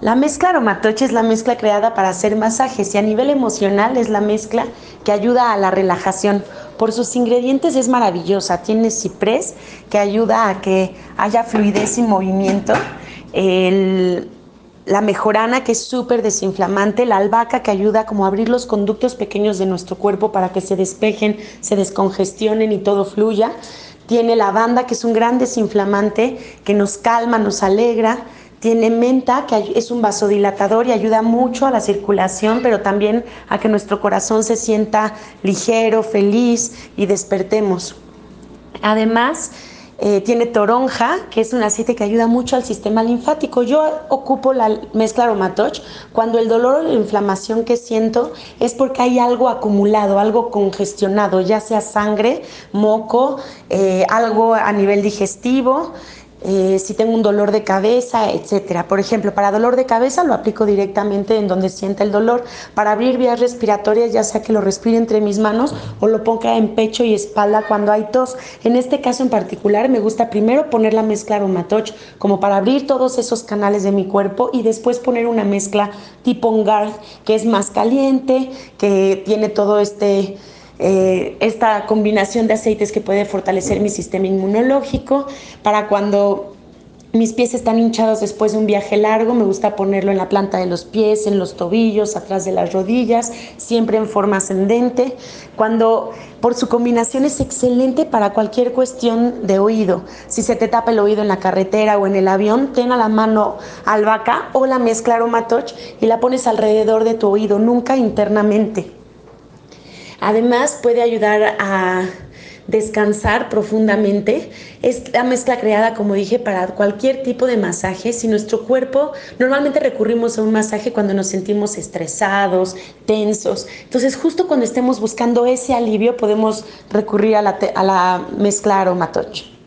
La mezcla aromatoche es la mezcla creada para hacer masajes y a nivel emocional es la mezcla que ayuda a la relajación. Por sus ingredientes es maravillosa. Tiene ciprés que ayuda a que haya fluidez y movimiento. la mejorana que es súper desinflamante, la albahaca que ayuda como a abrir los conductos pequeños de nuestro cuerpo para que se despejen, se descongestionen y todo fluya. Tiene lavanda que es un gran desinflamante que nos calma, nos alegra. Tiene menta, que es un vasodilatador y ayuda mucho a la circulación, pero también a que nuestro corazón se sienta ligero, feliz y despertemos. Además, eh, tiene toronja, que es un aceite que ayuda mucho al sistema linfático. Yo ocupo la mezcla Aromatoch cuando el dolor o la inflamación que siento es porque hay algo acumulado, algo congestionado, ya sea sangre, moco, eh, algo a nivel digestivo. Eh, si tengo un dolor de cabeza, etcétera. Por ejemplo, para dolor de cabeza lo aplico directamente en donde sienta el dolor. Para abrir vías respiratorias, ya sea que lo respire entre mis manos o lo ponga en pecho y espalda cuando hay tos. En este caso en particular, me gusta primero poner la mezcla Aromatoch como para abrir todos esos canales de mi cuerpo y después poner una mezcla tipo Ongard que es más caliente, que tiene todo este eh, esta combinación de aceites que puede fortalecer mi sistema inmunológico para cuando mis pies están hinchados después de un viaje largo, me gusta ponerlo en la planta de los pies, en los tobillos, atrás de las rodillas, siempre en forma ascendente. Cuando por su combinación es excelente para cualquier cuestión de oído. Si se te tapa el oído en la carretera o en el avión, ten a la mano albahaca o la mezcla aromatoch y la pones alrededor de tu oído, nunca internamente. Además puede ayudar a descansar profundamente. Es la mezcla creada, como dije, para cualquier tipo de masaje. Si nuestro cuerpo, normalmente recurrimos a un masaje cuando nos sentimos estresados, tensos. Entonces, justo cuando estemos buscando ese alivio, podemos recurrir a la, a la mezcla aromatoche.